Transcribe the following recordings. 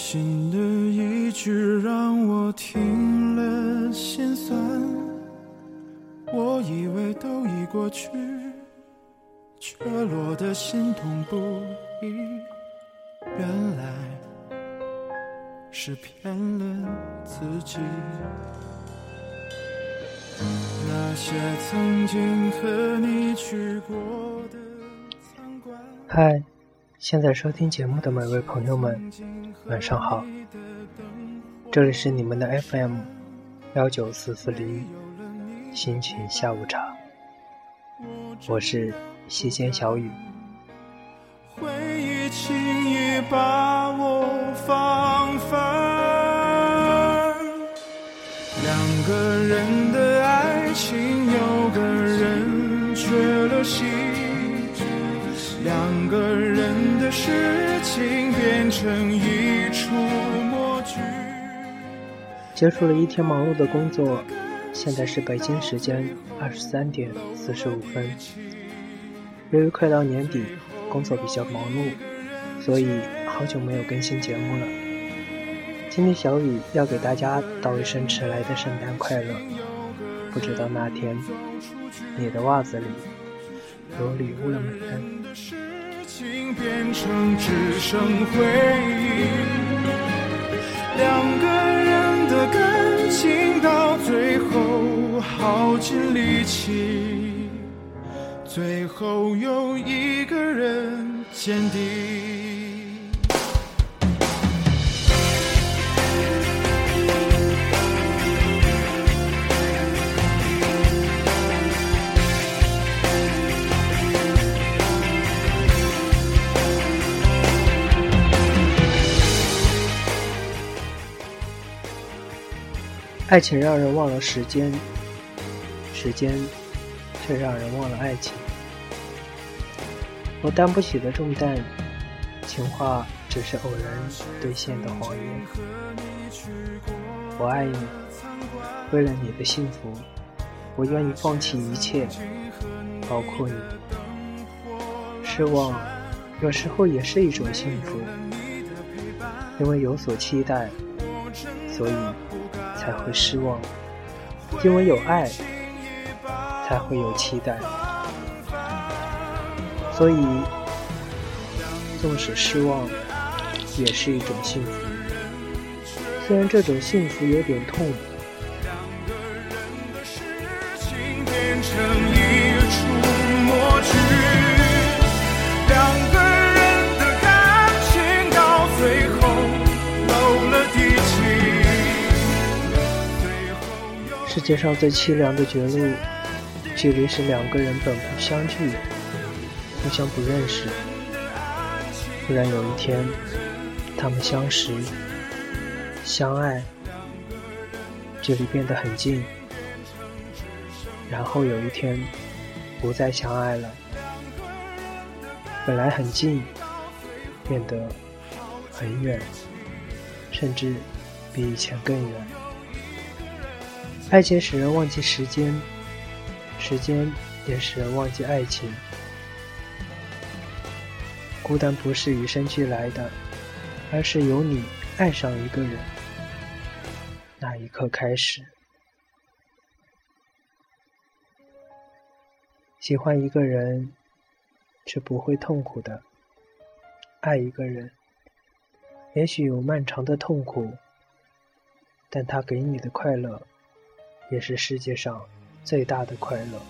新的一句让我听了心酸。我以为都已过去，却落得心痛不已。原来是骗了自己。那些曾经和你去过的餐馆。嗨，现在收听节目的每位朋友们，晚上好。这里是你们的 FM 幺九四四零心情下午茶，我是西间小雨。回忆轻易把我放翻，两个人的爱。情有个人缺了席，事情变成一出默剧。结束了一天忙碌的工作，现在是北京时间二十三点四十五分。由于快到年底，工作比较忙碌，所以好久没有更新节目了。今天小雨要给大家道一声迟来的圣诞快乐。不知道那天你的袜子里有礼物了没？竟变成只剩回忆两个人的感情到最后耗尽力气，最后有一个人坚定。爱情让人忘了时间，时间却让人忘了爱情。我担不起的重担，情话只是偶然兑现的谎言。我爱你，为了你的幸福，我愿意放弃一切，包括你。失望有时候也是一种幸福，因为有所期待，所以。才会失望，因为有爱，才会有期待。所以，纵使失望，也是一种幸福。虽然这种幸福有点痛。世界上最凄凉的绝路，距离是两个人本不相聚，互相不认识。突然有一天，他们相识、相爱，距离变得很近。然后有一天，不再相爱了，本来很近，变得很远，甚至比以前更远。爱情使人忘记时间，时间也使人忘记爱情。孤单不是与生俱来的，而是由你爱上一个人那一刻开始。喜欢一个人是不会痛苦的，爱一个人也许有漫长的痛苦，但他给你的快乐。也是世界上最大的快乐。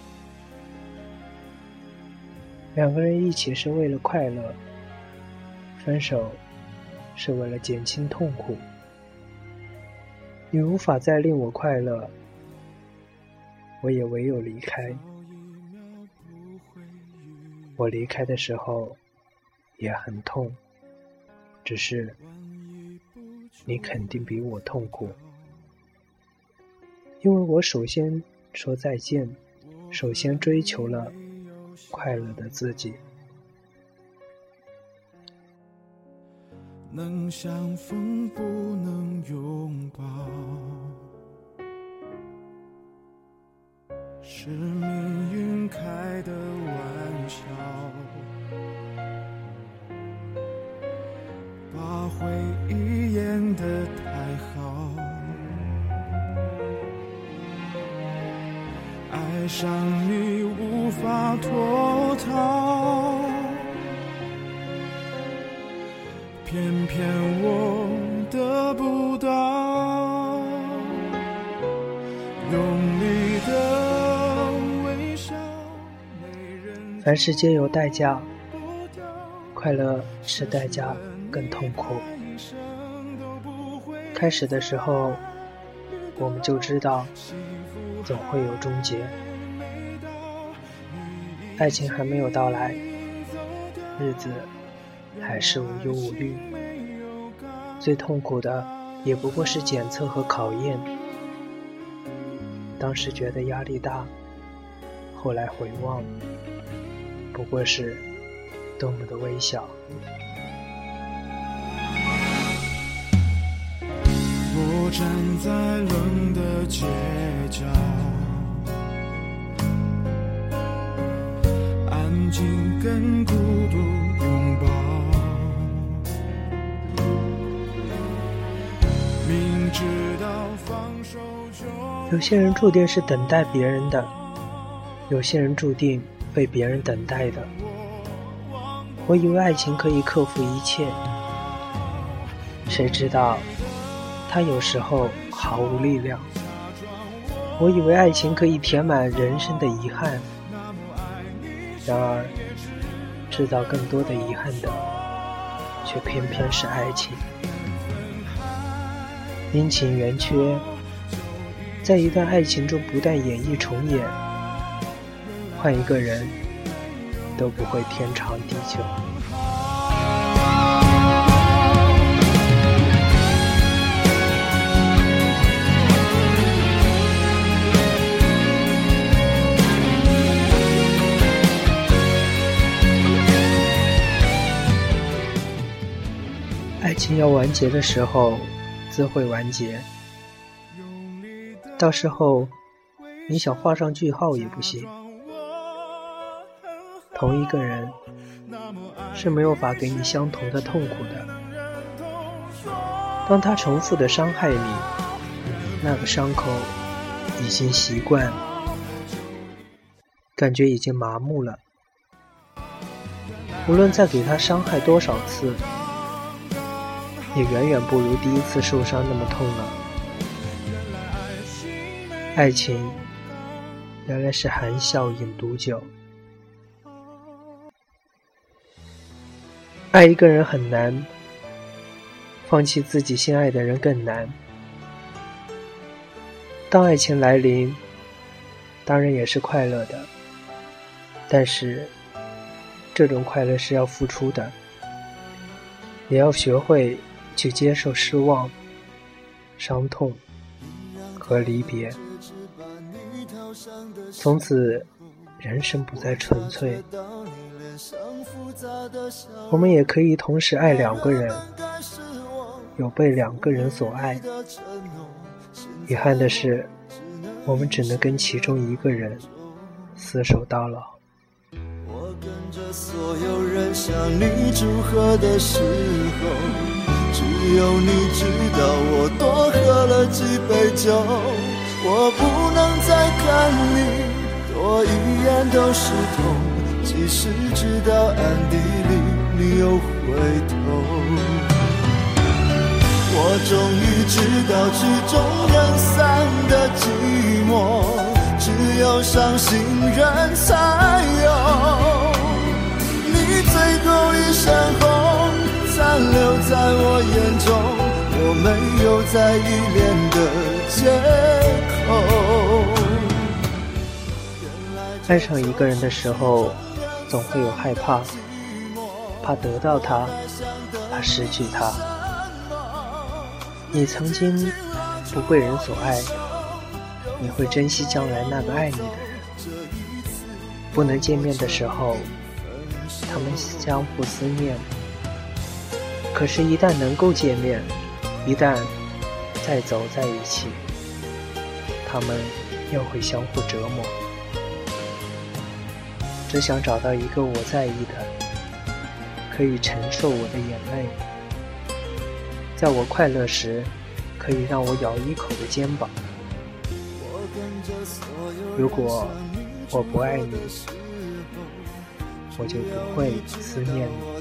两个人一起是为了快乐，分手是为了减轻痛苦。你无法再令我快乐，我也唯有离开。我离开的时候也很痛，只是你肯定比我痛苦。因为我首先说再见，首先追求了快乐的自己。能相逢不能拥抱，是命运。开的玩笑，把回忆演得爱上你无法脱逃，偏偏我得不到。用力的微笑，凡事皆有代价，快乐是代价更痛苦。开始的时候，我们就知道总会有终结。爱情还没有到来，日子还是无忧无虑。最痛苦的也不过是检测和考验。当时觉得压力大，后来回望，不过是多么的微小。我站在冷的街角，静跟孤独拥抱，明知道放手就。有些人注定是等待别人的，有些人注定被别人等待的。我以为爱情可以克服一切，谁知道它有时候毫无力量。我以为爱情可以填满人生的遗憾，然而制造更多的遗憾的，却偏偏是爱情。阴晴圆缺。在一段爱情中不断演绎重演，换一个人都不会天长地久。情要完结的时候，自会完结。到时候，你想画上句号也不行。同一个人是没有法给你相同的痛苦的。当他重复的伤害你，那个伤口已经习惯，感觉已经麻木了。无论再给他伤害多少次，也远远不如第一次受伤那么痛了。爱情原来是含笑饮毒酒，爱一个人很难，放弃自己心爱的人更难。当爱情来临，当然也是快乐的，但是这种快乐是要付出的，也要学会去接受失望、伤痛和离别。从此，人生不再纯粹。我们也可以同时爱两个人，有被两个人所爱。遗憾的是，我们只能跟其中一个人厮守到老。我跟着所有人向你祝贺的时候，只有你知道我多喝了几杯酒。我不能再看你多一眼都是痛，即使知道暗地里你又回头。我终于知道曲终人散的寂寞，只有伤心人才我眼中，我没有再依恋的借口。爱上一个人的时候，总会有害怕，怕得到他，怕失去他。你曾经不被人所爱，你会珍惜将来那个爱你的人。不能见面的时候，他们相互思念。可是，一旦能够见面，一旦再走在一起。他们又会相互折磨。只想找到一个我在意的，可以承受我的眼泪，在我快乐时可以让我咬一口的肩膀。如果我不爱你，我就不会思念你，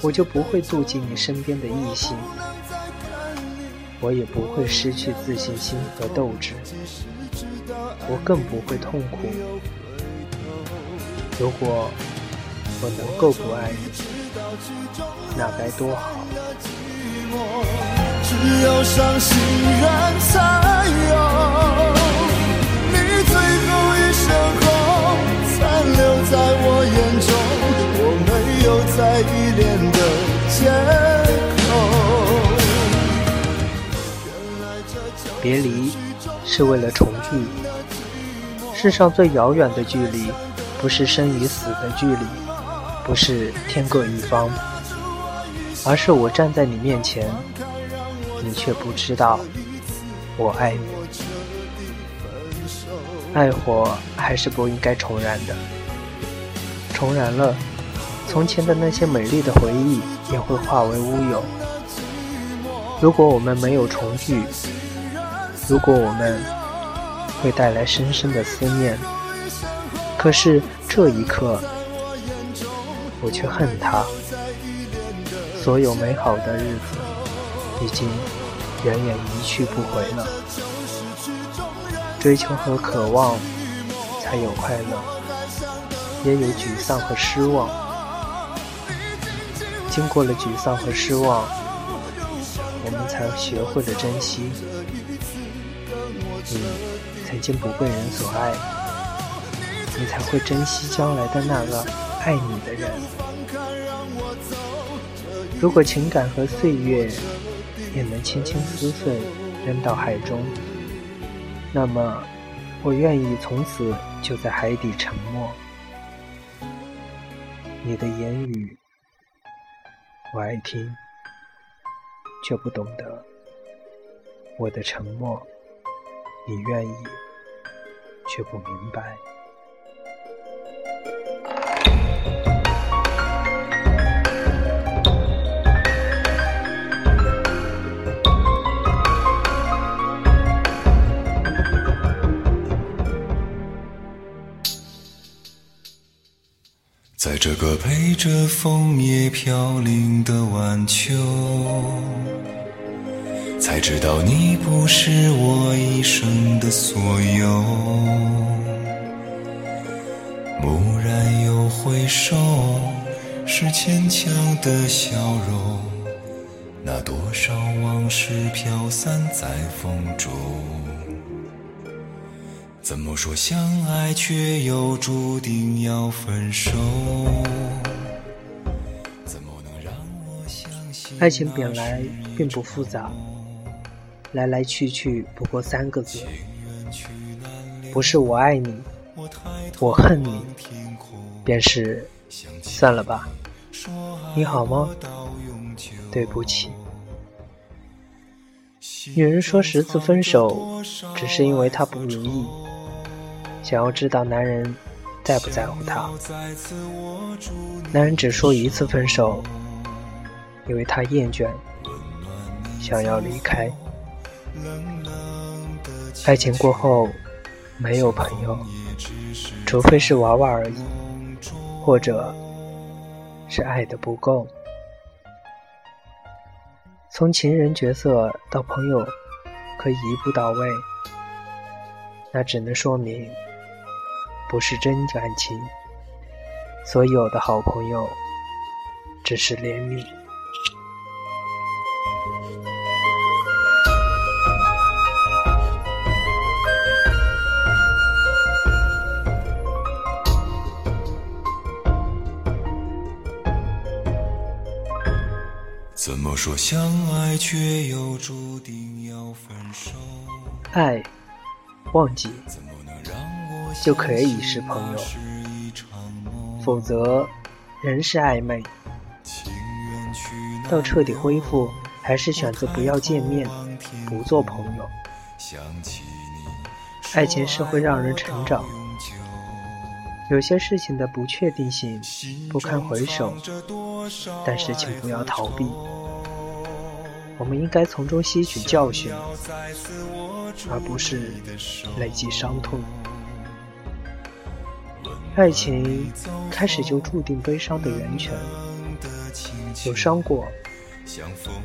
我就不会妒忌你身边的异性，我也不会失去自信心和斗志，我更不会痛苦。如果我能够不爱你，那该多好。只有伤心人才有你最后一身红残留在我眼中，我没有再依恋的借口。别离是为了重聚，世上最遥远的距离。不是生与死的距离，不是天各一方，而是我站在你面前，你却不知道我爱你。爱火还是不应该重燃的，重燃了，从前的那些美丽的回忆也会化为乌有。如果我们没有重聚，如果我们会带来深深的思念。可是这一刻，我却恨他。所有美好的日子，已经远远一去不回了。追求和渴望，才有快乐，也有沮丧和失望。经过了沮丧和失望，我们才学会了珍惜。你曾经不被人所爱。你才会珍惜将来的那个爱你的人。如果情感和岁月也能轻轻撕碎，扔到海中，那么我愿意从此就在海底沉默。你的言语我爱听，却不懂得我的沉默，你愿意，却不明白。在这个陪着枫叶飘零的晚秋，才知道你不是我一生的所有。蓦然又回首，是牵强的笑容。那多少往事飘散在风中。怎么说相爱，却又注定要分手？爱情本来并不复杂，来来去去不过三个字，不是我爱你，我恨你，便是算了吧。你好吗？对不起。女人说十次分手，只是因为她不如意。想要知道男人在不在乎她，男人只说一次分手，因为他厌倦，想要离开。爱情过后没有朋友，除非是娃娃而已，或者是爱的不够。从情人角色到朋友，可以一步到位，那只能说明。不是真感情，所有的好朋友只是怜悯。怎么说相爱，却又注定要分手？爱，忘记。就可以是朋友，否则仍是暧昧。到彻底恢复，还是选择不要见面，不做朋友。爱情是会让人成长，有些事情的不确定性不堪回首，但是请不要逃避。我们应该从中吸取教训，而不是累积伤痛。爱情开始就注定悲伤的源泉，有伤过，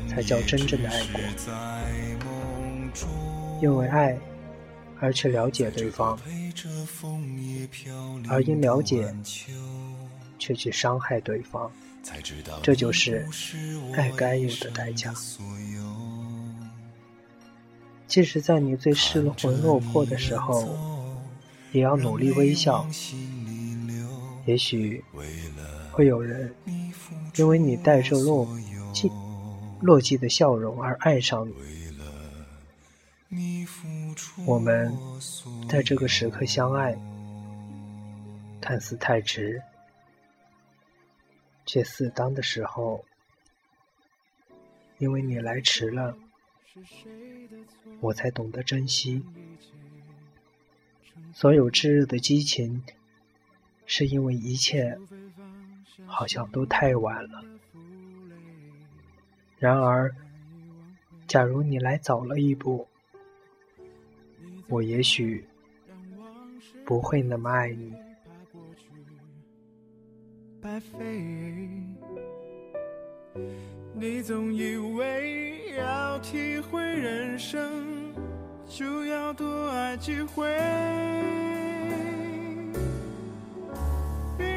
才叫真正的爱过。因为爱而去了解对方。而因了解，却去伤害对方，这就是爱该有的代价。即使在你最失魂落魄的时候，也要努力微笑。也许会有人因为你带着落寂落寂的笑容而爱上你。我们在这个时刻相爱。看似太迟，却适当的时候，因为你来迟了，我才懂得珍惜。所有炙热的激情，是因为一切好像都太晚了。然而，假如你来早了一步，我也许不会那么爱你。你总以为要体会人生，就要多爱几回。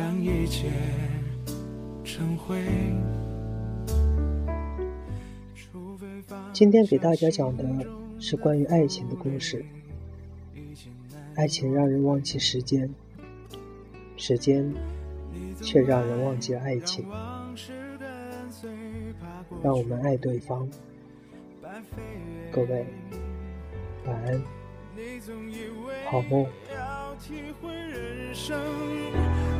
让一切成灰。今天给大家讲的是关于爱情的故事。爱情让人忘记时间，时间却让人忘记了爱情。让我们爱对方。各位，晚安。好梦。